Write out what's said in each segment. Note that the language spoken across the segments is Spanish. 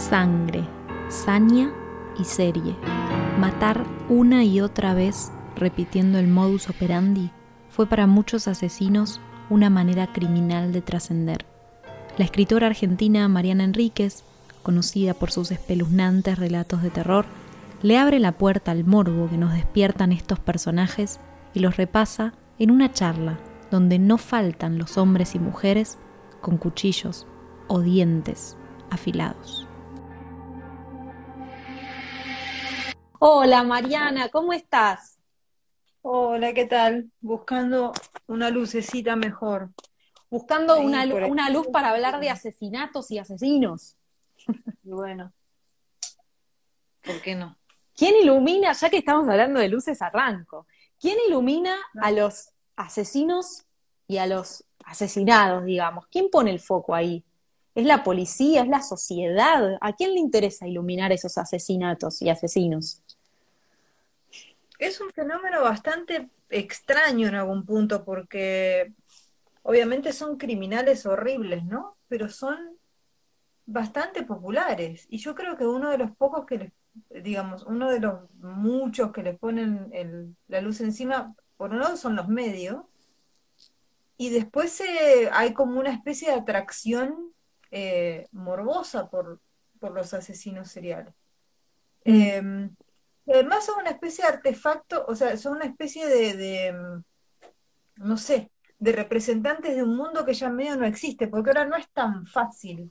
Sangre, saña y serie. Matar una y otra vez, repitiendo el modus operandi, fue para muchos asesinos una manera criminal de trascender. La escritora argentina Mariana Enríquez, conocida por sus espeluznantes relatos de terror, le abre la puerta al morbo que nos despiertan estos personajes y los repasa en una charla donde no faltan los hombres y mujeres con cuchillos o dientes afilados. Hola Mariana, ¿cómo estás? Hola, ¿qué tal? Buscando una lucecita mejor. Buscando una, una luz para hablar de asesinatos y asesinos. bueno, ¿por qué no? ¿Quién ilumina, ya que estamos hablando de luces, arranco? ¿Quién ilumina a los asesinos y a los asesinados, digamos? ¿Quién pone el foco ahí? ¿Es la policía? ¿Es la sociedad? ¿A quién le interesa iluminar esos asesinatos y asesinos? Es un fenómeno bastante extraño en algún punto porque obviamente son criminales horribles, ¿no? Pero son bastante populares. Y yo creo que uno de los pocos que les, digamos, uno de los muchos que les ponen la luz encima, por un lado son los medios, y después hay como una especie de atracción eh, morbosa por, por los asesinos seriales. Mm. Em, además son una especie de artefacto, o sea, son una especie de, mm, no sé, de representantes de un mundo que ya medio no existe, porque ahora no es tan fácil.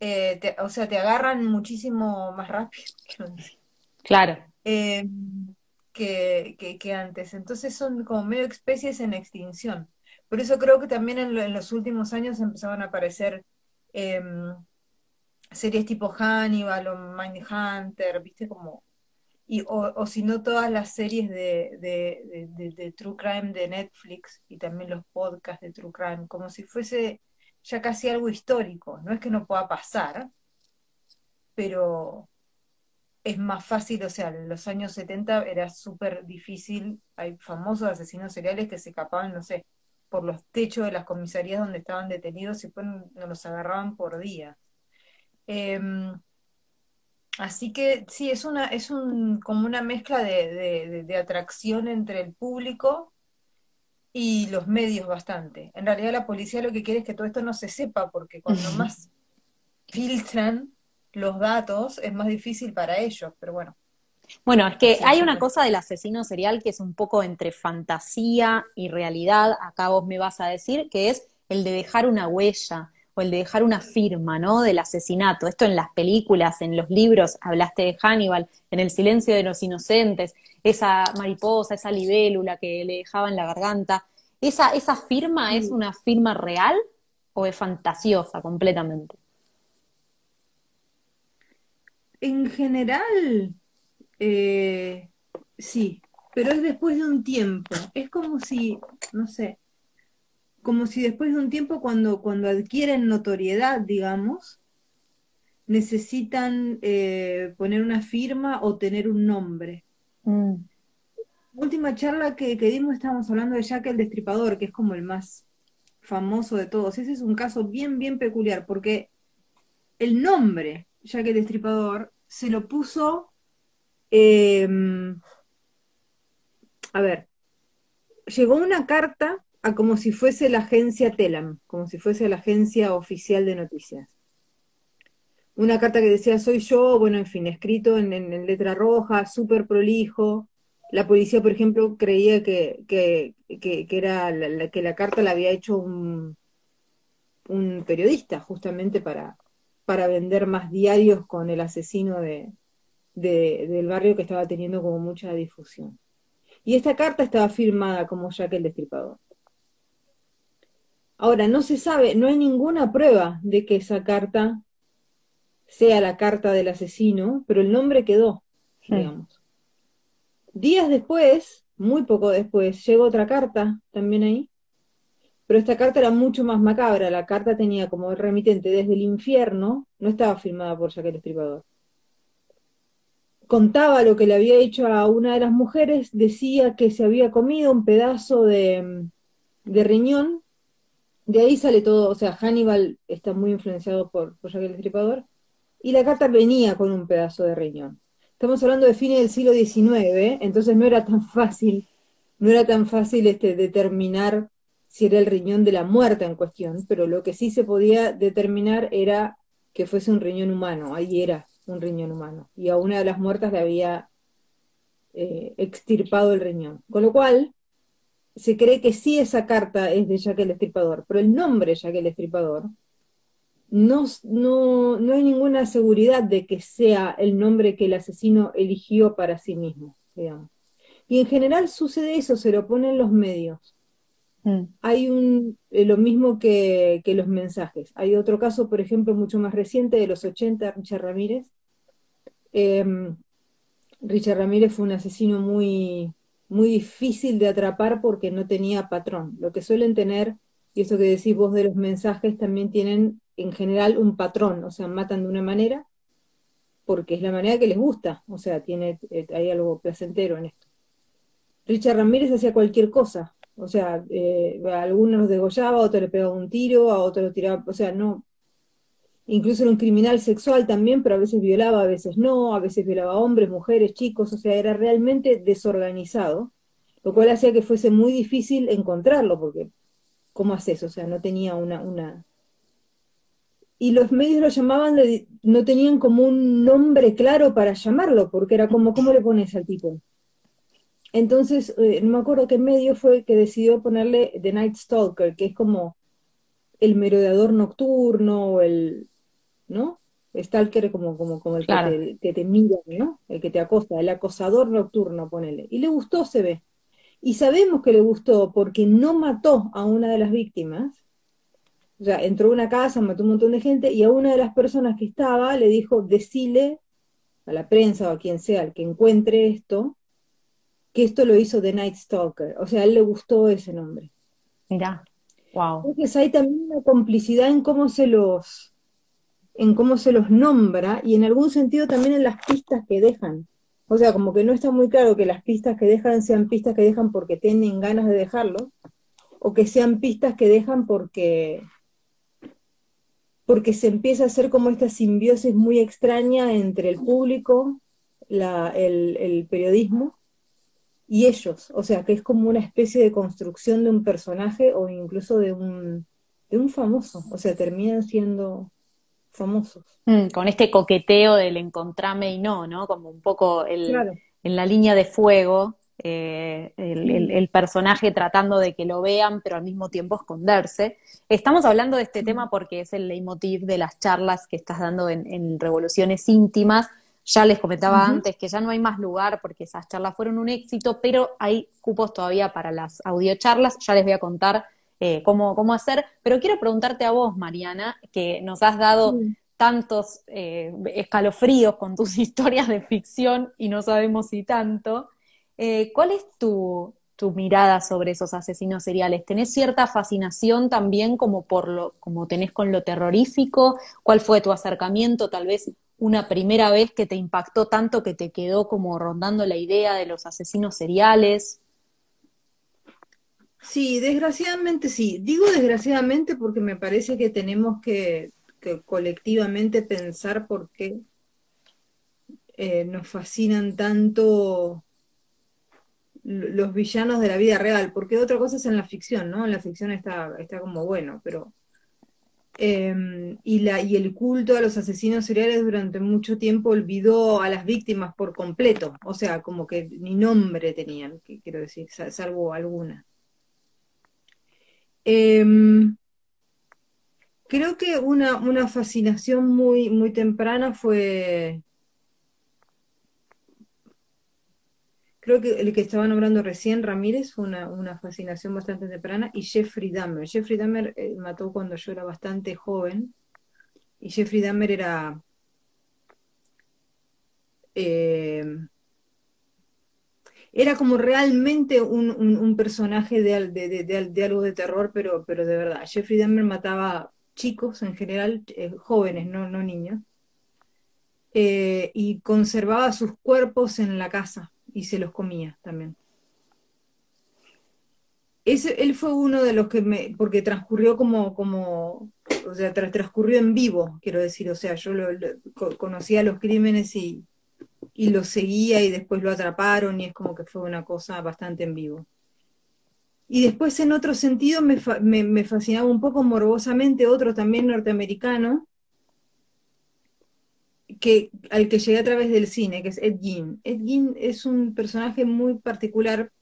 Eh, o sea, te agarran muchísimo más rápido. Claro. Eh, que, que, antes. Entonces son como medio especies en extinción. Por eso creo que también en, los últimos años empezaban a aparecer em, series tipo Hannibal o Mindhunter, viste, como y, o, si no todas las series de, de, True Crime de Netflix y también los podcasts de True Crime, como si fuese ya casi algo histórico. No es que no pueda pasar, pero es más fácil, o sea, en los años 70 era súper difícil, hay famosos asesinos seriales que se escapaban, no sé, por los techos de las comisarías donde estaban detenidos y pues no los agarraban por día. Em, Así que sí, es una, es un, como una mezcla de, atracción entre el público y los medios bastante. En realidad la policía lo que quiere es que todo esto no se sepa, porque cuando más filtran los datos es más difícil para ellos, pero bueno. Bueno, es que hay una cosa del asesino serial que es un poco entre fantasía y realidad, acá vos me vas a decir, que es el de dejar una huella, o el de dejar una firma, ¿no? Del asesinato. Esto en las películas, en los libros, hablaste de Hannibal, en El silencio de los inocentes, esa mariposa, esa libélula que le dejaba en la garganta. ¿Esa, esa firma es una firma real o es fantasiosa completamente? En general, eh, sí, pero es después de un tiempo. Es como si, no sé, como si después de un tiempo, cuando, cuando adquieren notoriedad, digamos, necesitan eh, poner una firma o tener un nombre. Mm. Última charla que, que, dimos estábamos hablando de Jack el Destripador, que es como el más famoso de todos. Ese es un caso bien, bien peculiar, porque el nombre Jack el Destripador se lo puso, em, a ver, llegó una carta como si fuese la agencia Telam, como si fuese la agencia oficial de noticias. Una carta que decía soy yo, bueno, en fin, escrito en, letra roja, súper prolijo. La policía, por ejemplo, creía que, que, era la, que la carta la había hecho un, un periodista, justamente para, para vender más diarios con el asesino de, del barrio que estaba teniendo como mucha difusión. Y esta carta estaba firmada como Jack el Destripador. Ahora, no se sabe, no hay ninguna prueba de que esa carta sea la carta del asesino, pero el nombre quedó, digamos. Días después, muy poco después, llegó otra carta también ahí, pero esta carta era mucho más macabra. La carta tenía como remitente desde el infierno, no estaba firmada por Jack el Estripador. Contaba lo que le había hecho a una de las mujeres, decía que se había comido un pedazo de, de riñón. De ahí sale todo, o sea, Hannibal está muy influenciado por, por Jack el. Y la carta venía con un pedazo de riñón. Estamos hablando de fines del siglo XIX, entonces no era tan fácil, no era tan fácil este, determinar si era el riñón de la muerta en cuestión, pero lo que sí se podía determinar era que fuese un riñón humano, ahí era un riñón humano, y a una de las muertas le había eh, extirpado el riñón. Con lo cual, se cree que sí esa carta es de Jack el Estripador, pero el nombre Jack el Estripador no, no, no hay ninguna seguridad de que sea el nombre que el asesino eligió para sí mismo, digamos. Y en general sucede eso, se lo ponen los medios. Mm. Hay un, eh, lo mismo que, los mensajes. Hay otro caso, por ejemplo, mucho más reciente, de los 80, Richard Ramírez. Em, Richard Ramírez fue un asesino muy, muy difícil de atrapar porque no tenía patrón. Lo que suelen tener, y eso que decís vos de los mensajes, también tienen en general un patrón, o sea, matan de una manera porque es la manera que les gusta, o sea, tiene, eh, hay algo placentero en esto. Richard Ramírez hacía cualquier cosa, o sea, eh, a algunos los degollaba, a otro le pegaba un tiro, a otro lo tiraba, o sea, no. Incluso era un criminal sexual también, pero a veces violaba, a veces no, a veces violaba hombres, mujeres, chicos, o sea, era realmente desorganizado, lo cual hacía que fuese muy difícil encontrarlo, porque ¿cómo haces? O sea, no tenía una, una... Y los medios lo llamaban, no tenían como un nombre claro para llamarlo, porque era como, ¿cómo le pones al tipo? Entonces, eh, no me acuerdo qué medio fue que decidió ponerle The Night Stalker, que es como el merodeador nocturno, el, ¿no? Stalker como, como, como el que, te, mira, ¿no? El que te acosa, el acosador nocturno, ponele. Y le gustó, se ve. Y sabemos que le gustó porque no mató a una de las víctimas. O sea, entró a una casa, mató un montón de gente y a una de las personas que estaba le dijo, decile a la prensa o a quien sea el que encuentre esto, que esto lo hizo The Night Stalker. O sea, a él le gustó ese nombre. Mira, wow. Entonces hay también una complicidad en cómo se los en cómo se los nombra y en algún sentido también en las pistas que dejan. O sea, como que no está muy claro que las pistas que dejan sean pistas que dejan porque tienen ganas de dejarlo, o que sean pistas que dejan porque, porque se empieza a hacer como esta simbiosis muy extraña entre el público, la, el, periodismo y ellos, o sea, que es como una especie de construcción de un personaje o incluso de un, de un famoso, o sea, terminan siendo famosos. Mm, con este coqueteo del encontrame y no, ¿no? Como un poco el, en la línea de fuego, eh, el, personaje tratando de que lo vean, pero al mismo tiempo esconderse. Estamos hablando de este tema porque es el leitmotiv de las charlas que estás dando en, en Revoluciones Íntimas, ya les comentaba antes que ya no hay más lugar porque esas charlas fueron un éxito, pero hay cupos todavía para las audiocharlas. Ya les voy a contar eh, cómo, cómo hacer. Pero quiero preguntarte a vos, Mariana, que nos has dado tantos eh, escalofríos con tus historias de ficción y no sabemos si tanto. Eh, ¿Cuál es tu, tu mirada sobre esos asesinos seriales? ¿Tenés cierta fascinación también como por lo, como tenés con lo terrorífico? ¿Cuál fue tu acercamiento tal vez una primera vez que te impactó tanto que te quedó como rondando la idea de los asesinos seriales? Sí, desgraciadamente sí. Digo desgraciadamente porque me parece que tenemos que, colectivamente pensar por qué eh, nos fascinan tanto los villanos de la vida real, porque otra cosa es en la ficción, ¿no? En la ficción está, está como bueno, pero Em, y, la, y el culto a los asesinos seriales durante mucho tiempo olvidó a las víctimas por completo, o sea, como que ni nombre tenían, quiero decir, salvo alguna. Em, creo que una, una, fascinación muy, muy temprana fue... Creo que el que estaba nombrando recién, Ramírez, fue una, fascinación bastante temprana, y Jeffrey Dahmer. Jeffrey Dahmer eh, mató cuando yo era bastante joven, y Jeffrey Dahmer era... Eh, era como realmente un, personaje de, de, algo de terror, pero, pero de verdad. Jeffrey Dahmer mataba chicos en general, eh, jóvenes, no, no niños, y conservaba sus cuerpos en la casa y se los comía también. Ese, él fue uno de los que me, porque transcurrió como, como o sea, transcurrió en vivo, quiero decir, o sea, yo conocía los crímenes y, y los seguía y después lo atraparon y es como que fue una cosa bastante en vivo. Y después en otro sentido me, me, me fascinaba un poco morbosamente otro también norteamericano, que, al que llegué a través del cine, que es Ed Gein. Ed Gein es un personaje muy particular.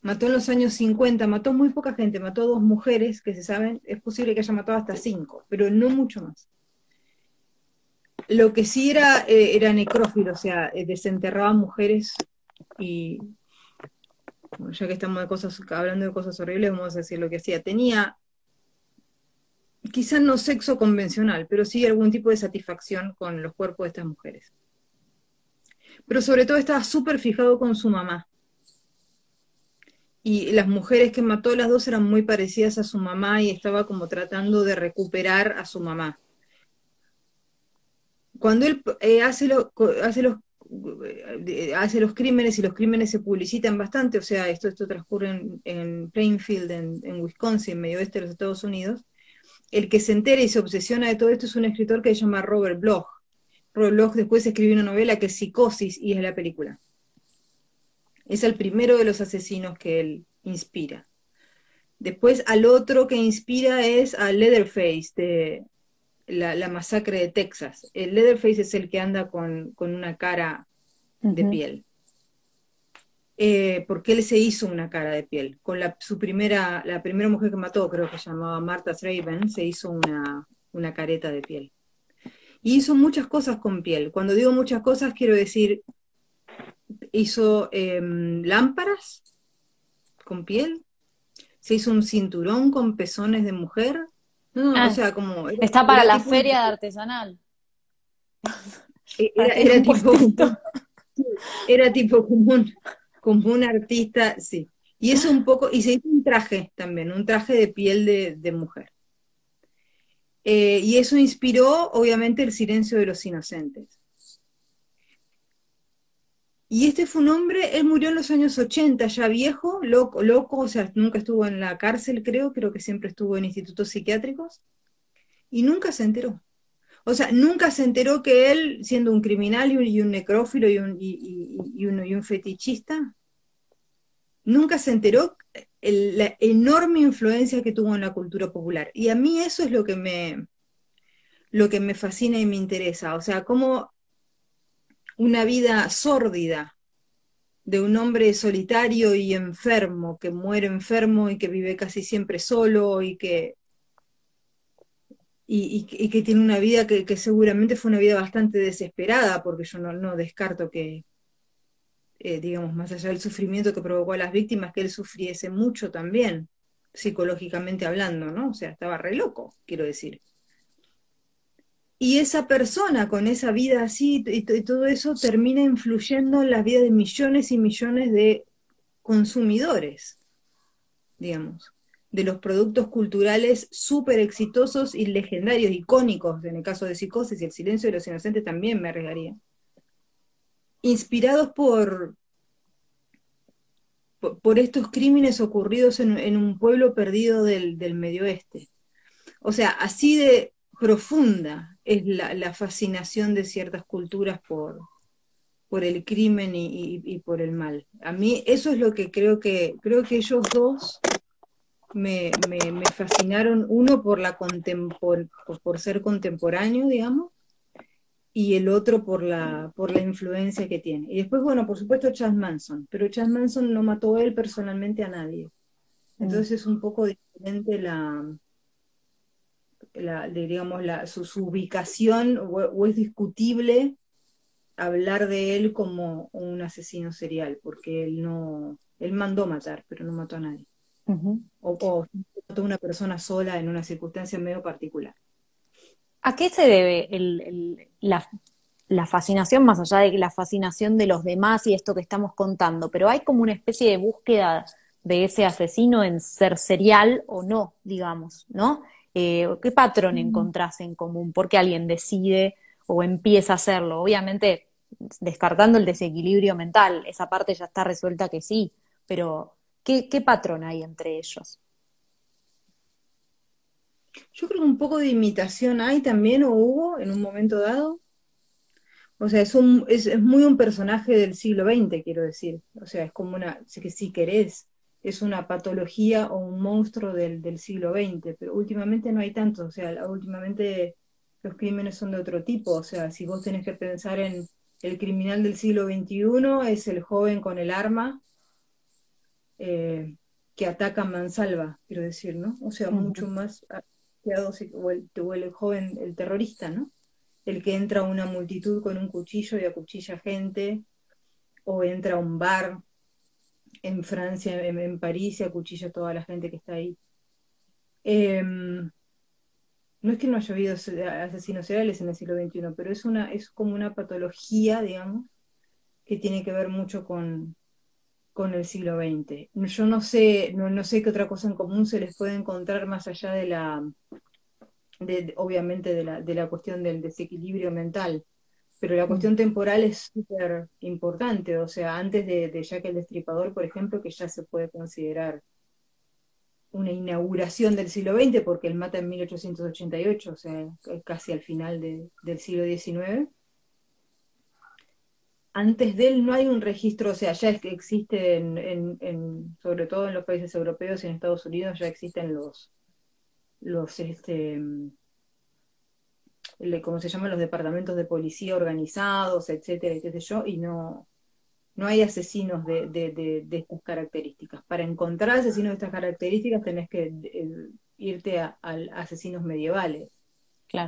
Mató en los años 50, mató muy poca gente, mató dos mujeres que se saben, es posible que haya matado hasta cinco, pero no mucho más. Lo que sí era, eh, era necrófilo, o sea, eh, desenterraba mujeres y, ya que estamos hablando de cosas horribles, vamos a decir lo que hacía. Tenía quizás no sexo convencional, pero sí algún tipo de satisfacción con los cuerpos de estas mujeres. Pero sobre todo estaba súper fijado con su mamá. Y las mujeres que mató, las dos eran muy parecidas a su mamá y estaba como tratando de recuperar a su mamá. Cuando él eh, hace, hace, los, eh, hace los crímenes y los crímenes se publicitan bastante, o sea, esto, esto transcurre en, Plainfield, en, en Wisconsin, medio oeste de los Estados Unidos, el que se entera y se obsesiona de todo esto es un escritor que se llama Robert Bloch. Robert Bloch después escribió una novela que es Psicosis y es la película. Es el primero de los asesinos que él inspira. Después al otro que inspira es a Leatherface de la, masacre de Texas. El Leatherface es el que anda con, una cara de piel. Eh, porque él se hizo una cara de piel. Con la, su primera, la primera mujer que mató, creo que se llamaba Martha Raven, se hizo una, una careta de piel. Y hizo muchas cosas con piel. Cuando digo muchas cosas, quiero decir, hizo em, lámparas con piel, se hizo un cinturón con pezones de mujer. No, o ah, sea, como. Está para la feria de artesanal. Era, tipo, era tipo común como un artista, sí. Y es un poco, y se hizo un traje también, un traje de piel de, mujer. Eh, y eso inspiró, obviamente, el silencio de los inocentes. Y este fue un hombre, él murió en los años 80, ya viejo, loco, loco, o sea, nunca estuvo en la cárcel, creo, creo que siempre estuvo en institutos psiquiátricos, y nunca se enteró. O sea, nunca se enteró que él, siendo un criminal y un, necrófilo y un, y, un, fetichista, nunca se enteró la enorme influencia que tuvo en la cultura popular. Y a mí eso es lo que me, lo que me fascina y me interesa. O sea, cómo una vida sórdida de un hombre solitario y enfermo, que muere enfermo y que vive casi siempre solo y que y, que tiene una vida que, seguramente fue una vida bastante desesperada, porque yo no, descarto que, eh, digamos, más allá del sufrimiento que provocó a las víctimas, que él sufriese mucho también, psicológicamente hablando, ¿no? O sea, estaba re loco, quiero decir. Y esa persona con esa vida así y, todo eso termina influyendo en las vidas de millones y millones de consumidores, digamos de los productos culturales súper exitosos y legendarios, icónicos, en el caso de Psicosis y El silencio de los inocentes también me arriesgaría. Inspirados por, por, estos crímenes ocurridos en, un pueblo perdido del, Medio Oeste. O sea, así de profunda es la, fascinación de ciertas culturas por, por el crimen y, y, por el mal. A mí eso es lo que creo que, creo que ellos dos me, fascinaron, uno por, la contempor, por, ser contemporáneo, digamos, y el otro por la, por la influencia que tiene. Y después, bueno, por supuesto, Chas Manson, pero Chas Manson no mató él personalmente a nadie. Mm. Entonces es un poco diferente la, la digamos, la, su, ubicación, o, es discutible hablar de él como un asesino serial, porque él no, él mandó matar, pero no mató a nadie. o, mató a una persona sola en una circunstancia medio particular. ¿A qué se debe la, la, fascinación, más allá de la fascinación de los demás y esto que estamos contando? Pero hay como una especie de búsqueda de ese asesino en ser serial o no, digamos, ¿no? Eh, ¿Qué patrón mm. encontrás en común? ¿Por qué alguien decide o empieza a hacerlo? Obviamente descartando el desequilibrio mental, esa parte ya está resuelta que sí, pero ¿qué, patrón hay entre ellos? Yo creo que un poco de imitación hay también, o hubo en un momento dado. O sea, es, un, es, muy un personaje del siglo XX, quiero decir. O sea, es como una, que si querés, es una patología o un monstruo del, del siglo XX, pero últimamente no hay tanto. O sea, últimamente los crímenes son de otro tipo. O sea, si vos tenés que pensar en el criminal del siglo XXI es el joven con el arma eh, que ataca a mansalva, quiero decir, ¿no? O sea, mucho más o el, o el joven, el terrorista, ¿no? El que entra a una multitud con un cuchillo y acuchilla gente, o entra a un bar en Francia, en, París y acuchilla toda la gente que está ahí. Em, no es que no haya habido asesinos seriales en el siglo XXI, pero es, una, es como una patología, digamos, que tiene que ver mucho con, con el siglo XX. Yo no sé, no, sé qué otra cosa en común se les puede encontrar más allá de la, de, obviamente, de la, de la cuestión del desequilibrio mental. Pero la cuestión temporal es súper importante, o sea, antes de, de Jack el Destripador, por ejemplo, que ya se puede considerar una inauguración del siglo XX, porque él mata en 1888, o sea, casi al final del siglo XIX. Antes de él no hay un registro, o sea, ya es que existe, en, sobre todo en los países europeos y en Estados Unidos, ya existen los, los este, ¿cómo se llaman? Los departamentos de policía organizados, etcétera, y qué sé yo, y no, no hay asesinos de, estas características. Para encontrar asesinos de estas características tenés que eh, irte a, asesinos medievales,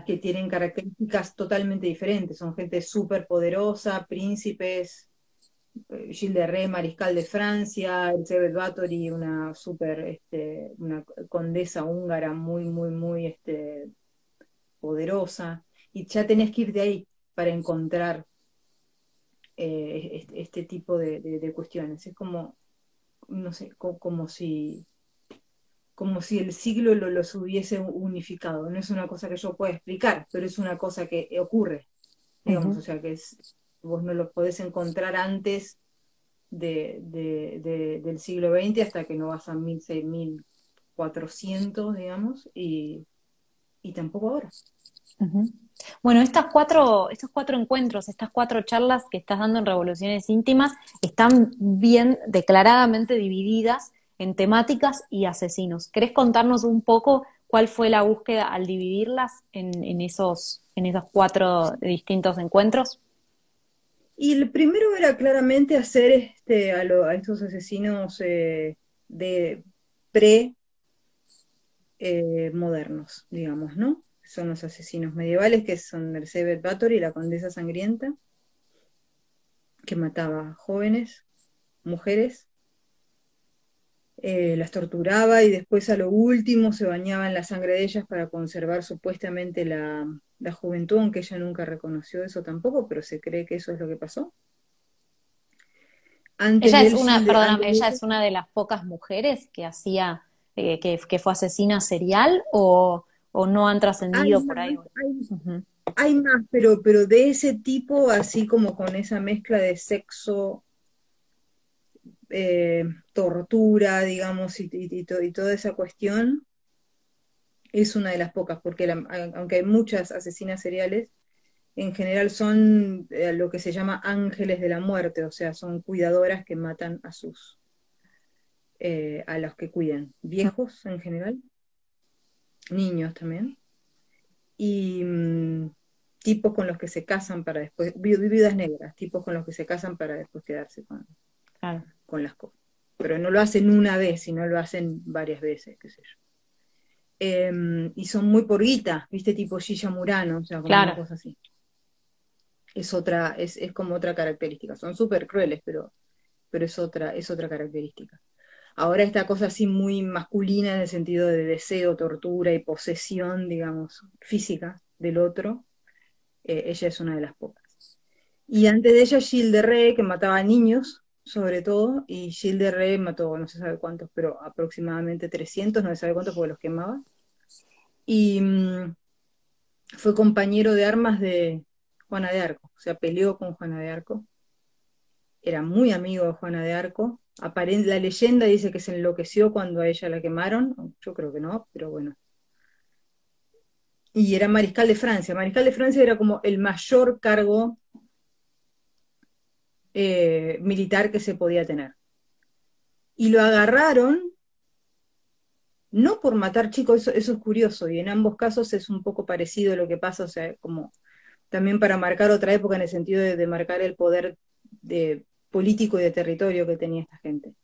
que tienen características totalmente diferentes. Son gente súper poderosa, príncipes, eh, Gilles de Ré, mariscal de Francia, Elizabeth Bathory, una super, este, una condesa húngara muy, muy, muy este, poderosa. Y ya tenés que ir de ahí para encontrar eh, este, tipo de, cuestiones. Es como, no sé, como, si como si el siglo lo, los hubiese unificado. No es una cosa que yo pueda explicar, pero es una cosa que ocurre. Digamos, o sea que es, vos no lo podés encontrar antes de, del siglo XX hasta que no vas a 1400, digamos, y, y tampoco ahora. Bueno, estas cuatro, estos cuatro encuentros, estas cuatro charlas que estás dando en Revoluciones Íntimas están bien declaradamente divididas en temáticas y asesinos. ¿Querés contarnos un poco cuál fue la búsqueda al dividirlas en, esos, en esos cuatro distintos encuentros? Y el primero era claramente hacer este, a, estos asesinos eh, de pre eh, modernos, digamos, ¿no? son los asesinos medievales, que son Elizabeth Bathory y la condesa sangrienta, que mataba jóvenes, mujeres, eh, las torturaba y después a lo último se bañaba en la sangre de ellas para conservar supuestamente la, juventud, aunque ella nunca reconoció eso tampoco, pero se cree que eso es lo que pasó. ella es una, ella es una de las pocas mujeres que hacía, eh, que, que, fue asesina serial o o no han trascendido por ahí. Hay, más, pero, pero de ese tipo, así como con esa mezcla de sexo, eh, tortura, digamos, y, toda esa cuestión, es una de las pocas, porque aunque hay muchas asesinas seriales, en general son eh, lo que se llama ángeles de la muerte, o sea, son cuidadoras que matan a sus, eh, a los que cuidan, viejos en general, niños también, y mm, tipos con los que se casan para después, viudas negras, tipos con los que se casan para después quedarse con, con las cosas. Pero no lo hacen una vez, sino lo hacen varias veces, qué sé yo. Em, y son muy por guita, viste, tipo Gilla Murano, o sea, como cosas así. es otra, es, es como otra característica. Son súper crueles, pero, pero es otra, es otra característica. Ahora esta cosa así muy masculina en el sentido de deseo, tortura y posesión, digamos, física del otro, eh, ella es una de las pocas. Y antes de ella, Gilles de Rey, que mataba a niños, sobre todo, y Gilles de Rey mató, no se sabe cuántos, pero aproximadamente 300, no se sabe cuántos porque los quemaba. Y mm, fue compañero de armas de Juana de Arco, o sea, peleó con Juana de Arco. Era muy amigo de Juana de Arco. La leyenda dice que se enloqueció cuando a ella la quemaron, yo creo que no, pero bueno, y era mariscal de Francia. Mariscal de Francia era como el mayor cargo eh, militar que se podía tener. Y lo agarraron, no por matar chicos, eso, es curioso, y en ambos casos es un poco parecido lo que pasa, o sea, como también para marcar otra época en el sentido de, marcar el poder de, político y de territorio que tenía esta gente.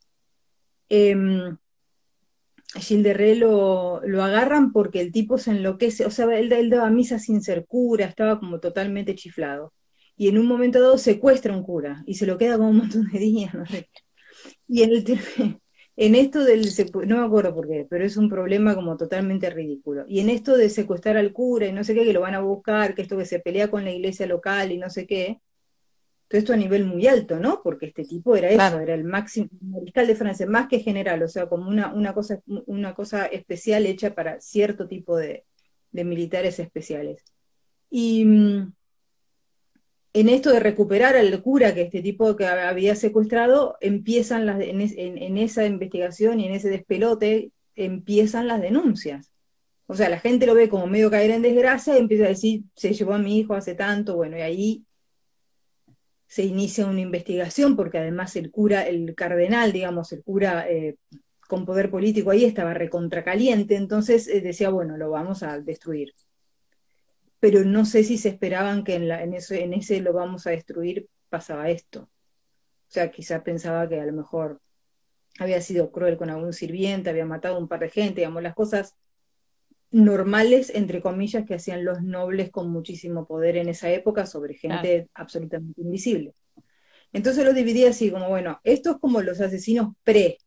Em, Gilles de Rey lo, agarran porque el tipo se enloquece, o sea, él, él, daba misa sin ser cura, estaba como totalmente chiflado y en un momento dado secuestra un cura y se lo queda como un montón de días, no sé. Y en, el, en esto del, no me acuerdo por qué, pero es un problema como totalmente ridículo. Y en esto de secuestrar al cura y no sé qué, que lo van a buscar, que esto que se pelea con la iglesia local y no sé qué, todo esto a nivel muy alto, ¿no? Porque este tipo era eso, era el máximo mariscal de Francia, más que general, o sea, como una, una, cosa, una cosa especial hecha para cierto tipo de, de militares especiales. Y mm, en esto de recuperar al cura que este tipo que había secuestrado, empiezan las, en, esa investigación y en ese despelote, empiezan las denuncias. O sea, la gente lo ve como medio caer en desgracia y empieza a decir, se llevó a mi hijo hace tanto, bueno, y ahí se inicia una investigación, porque además el cura, el cardenal, digamos, el cura eh, con poder político ahí estaba recontracaliente, entonces eh, decía, bueno, lo vamos a destruir pero no sé si se esperaban que en, ese, en ese lo vamos a destruir pasaba esto. O sea, quizá pensaba que a lo mejor había sido cruel con algún sirviente, había matado a un par de gente, digamos, las cosas normales, entre comillas, que hacían los nobles con muchísimo poder en esa época sobre gente absolutamente invisible. Entonces lo dividí así, como, bueno, esto es como los asesinos pre,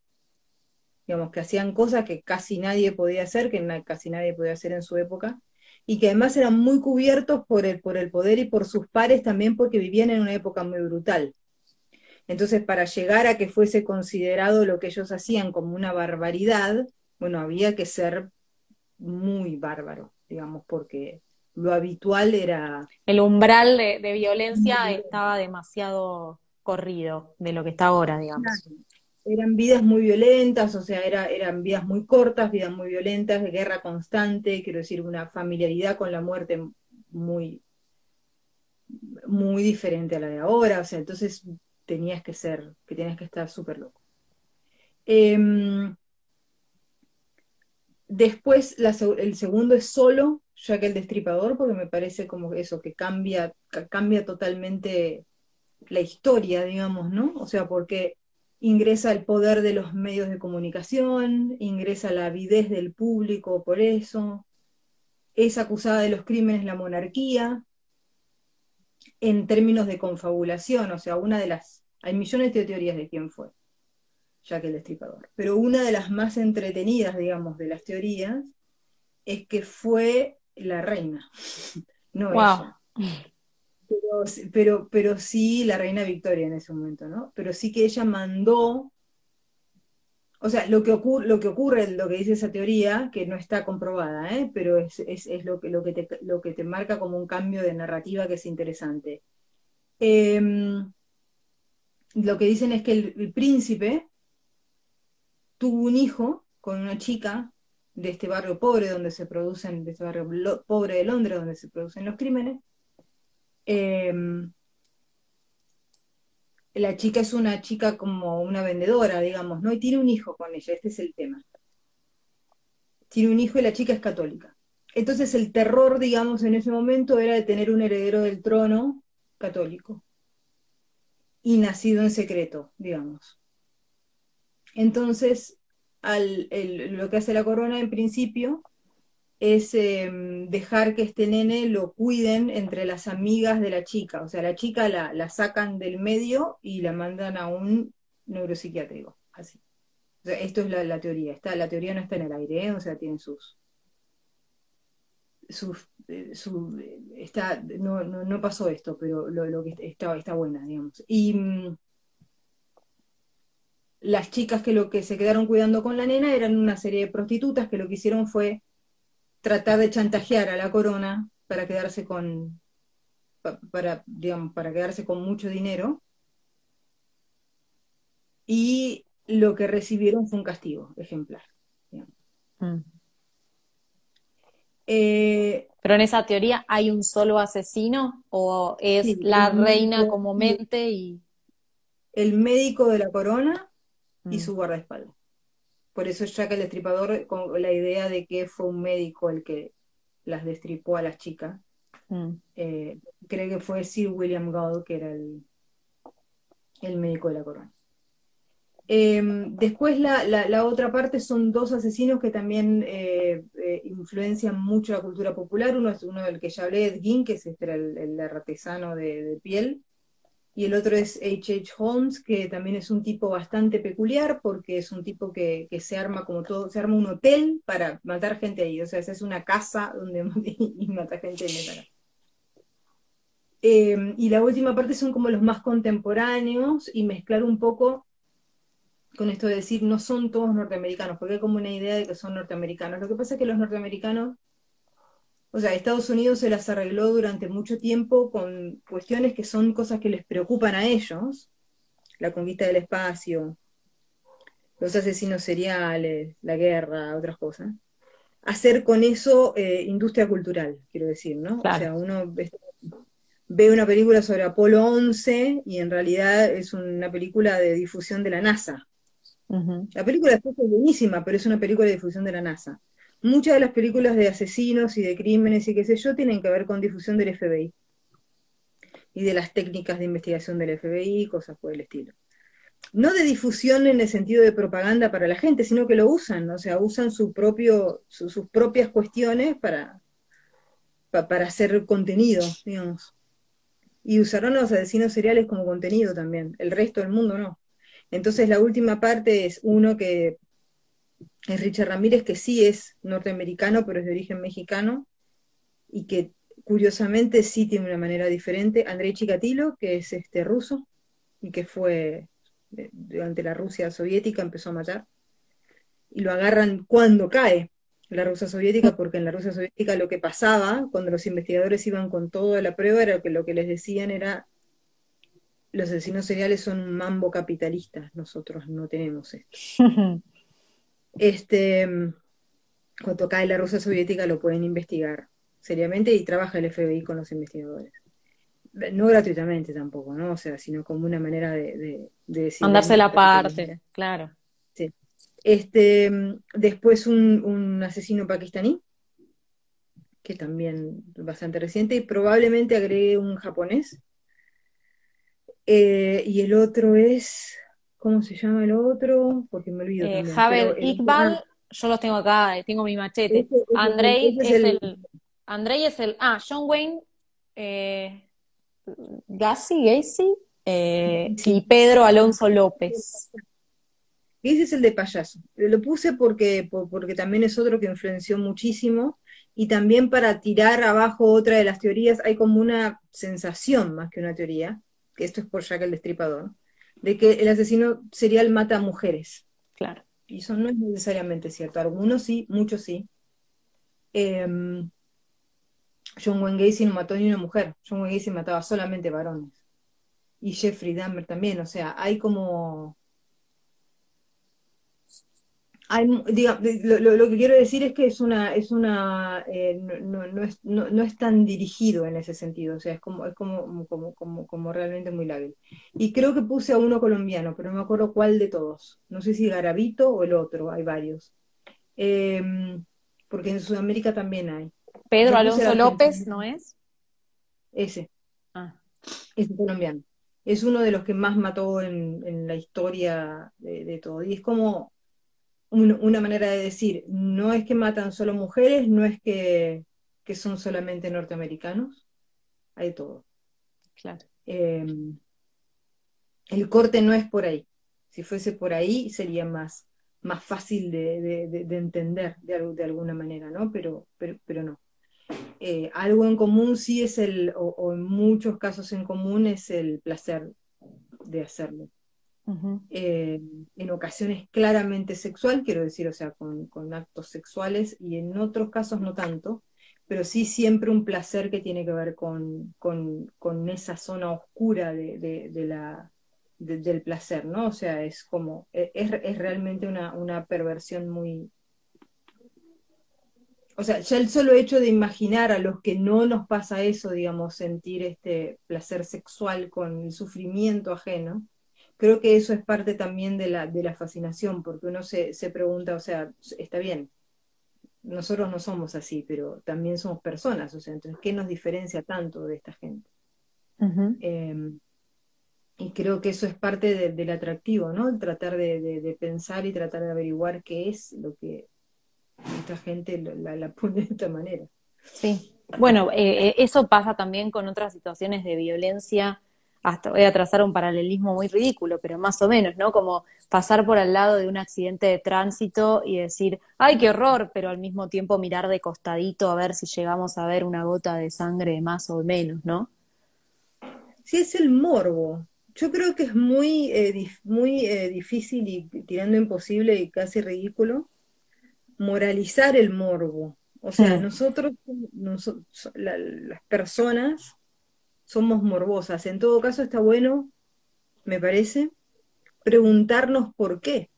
digamos, que hacían cosas que casi nadie podía hacer, que casi nadie podía hacer en su época, y que además eran muy cubiertos por el, por el poder y por sus pares también porque vivían en una época muy brutal. Entonces, para llegar a que fuese considerado lo que ellos hacían como una barbaridad, bueno, había que ser muy bárbaro, digamos, porque lo habitual era... El umbral de, violencia estaba demasiado corrido de lo que está ahora, digamos. Eran vidas muy violentas, o sea, era, eran vidas muy cortas, vidas muy violentas, de guerra constante, quiero decir, una familiaridad con la muerte muy, muy diferente a la de ahora, o sea, entonces tenías que ser, que tenías que estar súper loco. Em, después el segundo es solo, ya que el destripador, porque me parece como eso, que cambia, cambia totalmente la historia, digamos, ¿no? O sea, porque ingresa el poder de los medios de comunicación, ingresa la avidez del público por eso, es acusada de los crímenes la monarquía, en términos de confabulación, o sea, una de las, hay millones de teorías de quién fue, ya que el destripador, pero una de las más entretenidas, digamos, de las teorías, es que fue la reina, no ella pero, pero, sí la reina Victoria en ese momento, ¿no? Pero sí que ella mandó, o sea, lo que, ocurre, lo que ocurre, lo que dice esa teoría, que no está comprobada, ¿eh? pero es, lo, que, lo, que te, lo que te marca como un cambio de narrativa que es interesante. Em, lo que dicen es que el, príncipe tuvo un hijo con una chica de este barrio pobre donde se producen, de este barrio pobre de Londres donde se producen los crímenes, Em, la chica es una chica como una vendedora, digamos, ¿no? Y tiene un hijo con ella, este es el tema. Tiene un hijo y la chica es católica. Entonces el terror, digamos, en ese momento era de tener un heredero del trono católico y nacido en secreto, digamos. Entonces, lo que hace la corona en principio es em, dejar que este nene lo cuiden entre las amigas de la chica. O sea, la chica la, sacan del medio y la mandan a un neuropsiquiátrico. Así. O sea, esto es la, teoría. Está, la teoría no está en el aire, ¿eh? o sea, tiene sus. sus eh, eh, está, no, no, pasó esto, pero lo, lo que está, está buena, digamos. Y mm, las chicas que lo que se quedaron cuidando con la nena eran una serie de prostitutas que lo que hicieron fue tratar de chantajear a la corona para quedarse con para digamos para quedarse con mucho dinero y lo que recibieron fue un castigo ejemplar mm. eh, pero en esa teoría hay un solo asesino o es la reina como mente y el médico de la corona y mm. su guardaespaldas. Por eso Jack el Destripador, con la idea de que fue un médico el que las destripó a las chicas, mm. eh, cree que fue Sir William Gould, que era el, el médico de la corona. Em, después la, la, otra parte son dos asesinos que también eh, eh, influencian mucho la cultura popular. Uno es uno del que ya hablé, Ed Gein, que es este, el, el, artesano de piel, y el otro es H.H. Holmes, que también es un tipo bastante peculiar porque es un tipo que, se arma como todo, se arma un hotel para matar gente ahí, o sea, es una casa donde y mata gente en em, y la última parte son como los más contemporáneos y mezclar un poco con esto de decir no son todos norteamericanos, porque hay como una idea de que son norteamericanos. Lo que pasa es que los norteamericanos o sea, Estados Unidos se las arregló durante mucho tiempo con cuestiones que son cosas que les preocupan a ellos, la conquista del espacio, los asesinos seriales, la guerra, otras cosas. Hacer con eso eh, industria cultural, quiero decir, ¿no? O sea, uno ve una película sobre Apolo 11 y en realidad es una película de difusión de la NASA. La película es buenísima, pero es una película de difusión de la NASA muchas de las películas de asesinos y de crímenes y qué sé yo tienen que ver con difusión del FBI y de las técnicas de investigación del FBI, cosas por el estilo. No de difusión en el sentido de propaganda para la gente, sino que lo usan, o sea, usan sus propias cuestiones para, para hacer contenido, digamos. Y usarán a los asesinos seriales como contenido también, el resto del mundo no. Entonces la última parte es uno que es Richard Ramírez, que sí es norteamericano, pero es de origen mexicano, y que curiosamente sí tiene una manera diferente. Andrei Chikatilo, que es este ruso, y que fue eh, durante la Rusia soviética, empezó a matar, y lo agarran cuando cae la Rusia soviética, porque en la Rusia soviética lo que pasaba, cuando los investigadores iban con toda la prueba, era que lo que les decían era los asesinos seriales son un mambo capitalista, nosotros no tenemos esto. Este, cuando cae la Rusia soviética lo pueden investigar seriamente y trabaja el FBI con los investigadores. No gratuitamente tampoco, ¿no? O sea, sino como una manera de, de, decir. Mandarse la parte, claro. Sí. Este, después un, asesino pakistaní, que también bastante reciente, y probablemente agregue un japonés. Eh, y el otro es, ¿Cómo se llama el otro? Porque me olvido. Eh, Javel Iqbal, yo los tengo acá, eh, tengo mi machete. Andrei es, el... Andrei es el. Ah, John Wayne. Eh, Gassi, Gacy. Eh, y Pedro Alonso López. Ese es el de payaso. Lo puse porque, porque también es otro que influenció muchísimo y también para tirar abajo otra de las teorías hay como una sensación más que una teoría, que esto es por Jack el Destripador, de que el asesino serial mata a mujeres. Claro. Y eso no es necesariamente cierto. Algunos sí, muchos sí. Em, John Wayne Gacy no mató ni una mujer. John Wayne Gacy mataba solamente varones. Y Jeffrey Dahmer también. O sea, hay como lo, que quiero decir es que es una, es una, eh, no, no, es, no, es, tan dirigido en ese sentido, o sea, es como, es como, como, como, como realmente muy lábil. Y creo que puse a uno colombiano, pero no me acuerdo cuál de todos. No sé si Garavito o el otro, hay varios. Em, porque en Sudamérica también hay. Pedro Alonso López, ¿no es? Ese. Ah. Es colombiano. Es uno de los que más mató en, la historia de todo. Y es como una manera de decir, no es que matan solo mujeres, no es que, son solamente norteamericanos, hay todo. Claro. Em, el corte no es por ahí. Si fuese por ahí sería más, más fácil de, entender de, de, alguna manera, ¿no? Pero, pero, no. Eh, algo en común sí es el, o, en muchos casos en común es el placer de hacerlo. Eh, en ocasiones claramente sexual, quiero decir, o sea, con, actos sexuales, y en otros casos no tanto, pero sí siempre un placer que tiene que ver con, con, esa zona oscura de, la, del placer, ¿no? O sea, es como, e, es, es realmente una, una, perversión muy... O sea, ya el solo hecho de imaginar a los que no nos pasa eso, digamos, sentir este placer sexual con el sufrimiento ajeno, creo que eso es parte también de la, de la fascinación, porque uno se, pregunta, o sea, está bien, nosotros no somos así, pero también somos personas, o sea, entonces, ¿qué nos diferencia tanto de esta gente? Em, y creo que eso es parte del atractivo, ¿no? El tratar de, pensar y tratar de averiguar qué es lo que esta gente la, la pone de esta manera. Sí. Bueno, eh, eh, eso pasa también con otras situaciones de violencia hasta voy a trazar un paralelismo muy ridículo, pero más o menos, ¿no? Como pasar por al lado de un accidente de tránsito y decir, ay, qué horror, pero al mismo tiempo mirar de costadito a ver si llegamos a ver una gota de sangre más o menos, ¿no? Sí, es el morbo. Yo creo que es muy, eh, muy eh, difícil y tirando imposible y casi ridículo moralizar el morbo. O sea, mm. nosotros, las personas, somos morbosas. En todo caso, está bueno, me parece, preguntarnos por qué.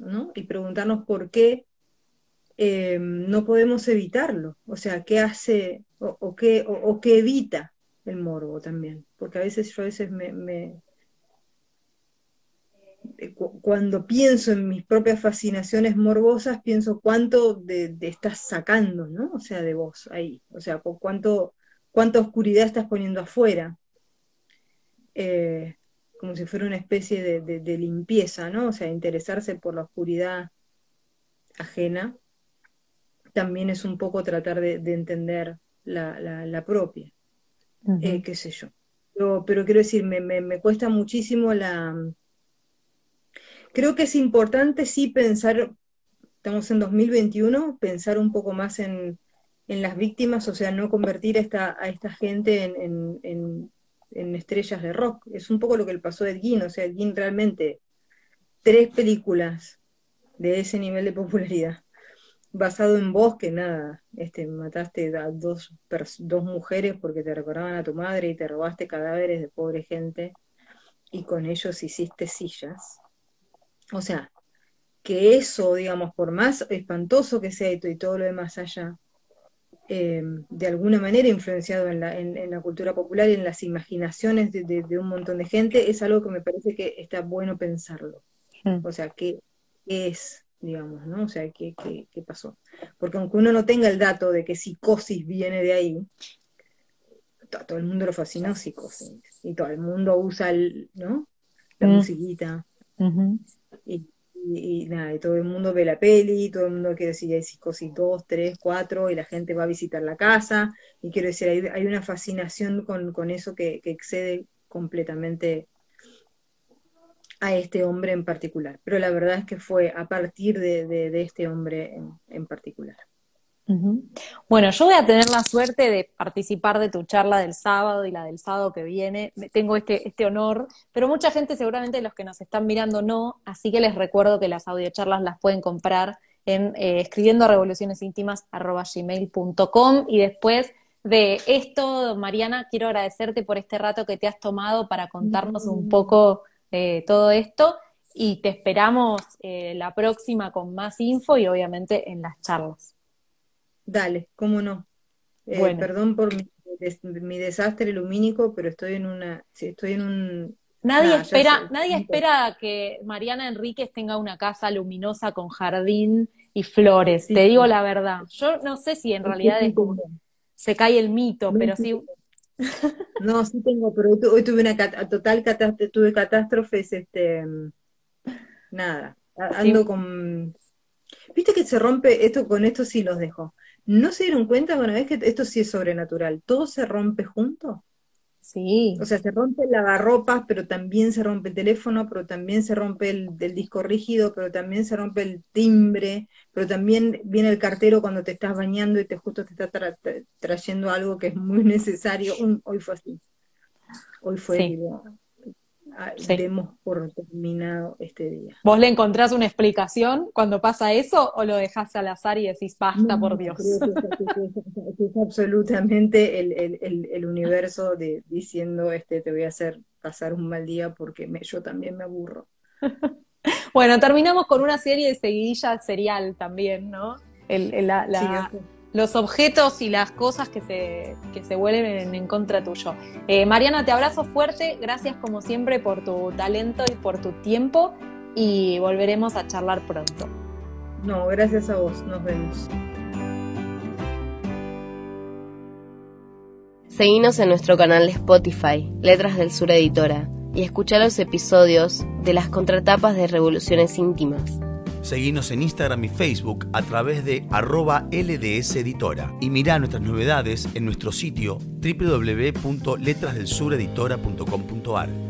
¿no? Y preguntarnos por qué eh, no podemos evitarlo. O sea, qué hace o, qué, o, qué evita el morbo también. Porque a veces yo a veces me, eh, cuando pienso en mis propias fascinaciones morbosas, pienso cuánto de, estás sacando, ¿no? O sea, de vos ahí. O sea, cuánto cuánta oscuridad estás poniendo afuera. Eh, como si fuera una especie de, limpieza, ¿no? O sea, interesarse por la oscuridad ajena también es un poco tratar de, entender la, propia, eh, qué sé yo. Pero, quiero decir, me, cuesta muchísimo la... Creo que es importante sí pensar, estamos en 2021, pensar un poco más en, en las víctimas, o sea, no convertir a esta, a gente en, en, estrellas de rock. Es un poco lo que le pasó a Ed o sea, Ed realmente, tres películas de ese nivel de popularidad, basado en vos, que nada, este, mataste a dos, dos mujeres porque te recordaban a tu madre y te robaste cadáveres de pobre gente y con ellos hiciste sillas. O sea, que eso, digamos, por más espantoso que sea y todo lo demás haya eh, de alguna manera influenciado en la, en, la, cultura popular y en las imaginaciones de, un montón de gente, es algo que me parece que está bueno pensarlo. Mm. O sea, ¿qué, es, digamos, ¿no? O sea, ¿qué, qué, pasó? Porque aunque uno no tenga el dato de que psicosis viene de ahí, todo, el mundo lo fascinó psicosis, y todo el mundo usa el, ¿no? la mm. musiquita. y, y, nada, y todo el mundo ve la peli, todo el mundo quiere decir hay psicosis 2, 3, 4, y la gente va a visitar la casa, y quiero decir, hay, una fascinación con, eso que, excede completamente a este hombre en particular. Pero la verdad es que fue a partir de, este hombre en particular. Bueno, yo voy a tener la suerte de participar de tu charla del sábado y la del sábado que viene. Tengo este, este honor, pero mucha gente seguramente los que nos están mirando no, así que les recuerdo que las audiocharlas las pueden comprar en eh, escribiendo a revolucionesíntimas.gmail.com y después de esto, Mariana, quiero agradecerte por este rato que te has tomado para contarnos un poco eh, todo esto y te esperamos eh, la próxima con más info y obviamente en las charlas. Dale, cómo no. Eh, perdón por mi, desastre lumínico, pero estoy en una, estoy en un. Nadie espera, nadie espera que Mariana Enríquez tenga una casa luminosa con jardín y flores. Te digo la verdad. Yo no sé si en realidad es se cae el mito, pero sí. No, sí tengo, pero hoy, tuve una total catástrofe, tuve catástrofes, este, nada, ando con... Viste que se rompe, esto con esto sí los dejo. ¿No se dieron cuenta una vez que esto sí es sobrenatural? ¿Todo se rompe junto? Sí. O sea, se rompe el lavarropas, pero también se rompe el teléfono, pero también se rompe el disco rígido, pero también se rompe el timbre, pero también viene el cartero cuando te estás bañando y te justo te está trayendo algo que es muy necesario. hoy fue así. Hoy fue Ah, demos por terminado este día. ¿Vos le encontrás una explicación cuando pasa eso o lo dejás al azar y decís basta, por Dios? es, absolutamente el, universo de, diciendo este te voy a hacer pasar un mal día porque yo también me aburro. bueno, terminamos con una serie de seguidilla serial también, ¿no? la, los objetos y las cosas que se, que se vuelven en, contra tuyo. Eh, Mariana, te abrazo fuerte, gracias como siempre por tu talento y por tu tiempo y volveremos a charlar pronto. No, gracias a vos, nos vemos. Seguinos en nuestro canal de Spotify, Letras del Sur Editora, y escucha los episodios de las contratapas de Revoluciones Íntimas. Seguinos en Instagram y Facebook a través de arroba LDS Editora y mirá nuestras novedades en nuestro sitio www.letrasdelsureditora.com.ar.